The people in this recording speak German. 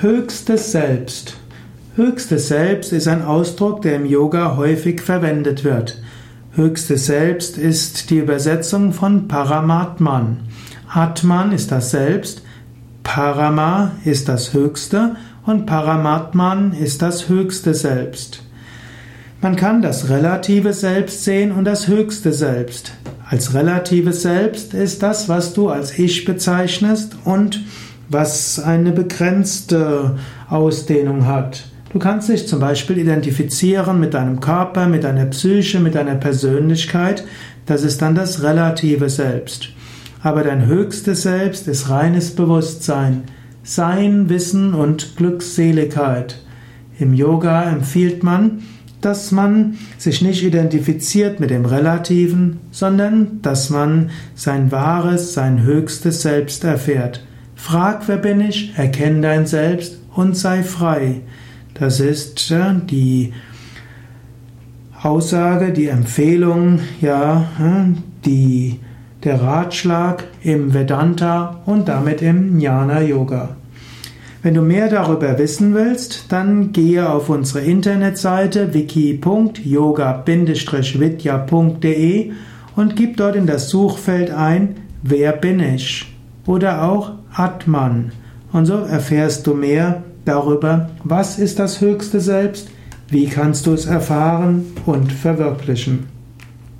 Höchstes Selbst. Höchstes Selbst ist ein Ausdruck, der im Yoga häufig verwendet wird. Höchstes Selbst ist die Übersetzung von Paramatman. Atman ist das Selbst, Parama ist das Höchste und Paramatman ist das höchste Selbst. Man kann das relative Selbst sehen und das höchste Selbst. Als relatives Selbst ist das, was du als Ich bezeichnest und was eine begrenzte Ausdehnung hat. Du kannst dich zum Beispiel identifizieren mit deinem Körper, mit deiner Psyche, mit deiner Persönlichkeit. Das ist dann das relative Selbst. Aber dein höchstes Selbst ist reines Bewusstsein, Sein, Wissen und Glückseligkeit. Im Yoga empfiehlt man, dass man sich nicht identifiziert mit dem Relativen, sondern dass man sein wahres, sein höchstes Selbst erfährt. Frag, wer bin ich, erkenne dein Selbst und sei frei. Das ist die Aussage, die Empfehlung, ja, äh, die, der Ratschlag im Vedanta und damit im Jnana Yoga. Wenn du mehr darüber wissen willst, dann gehe auf unsere Internetseite wiki.yoga-vidya.de und gib dort in das Suchfeld ein, wer bin ich? Oder auch Atman. Und so erfährst du mehr darüber, was ist das höchste Selbst, wie kannst du es erfahren und verwirklichen.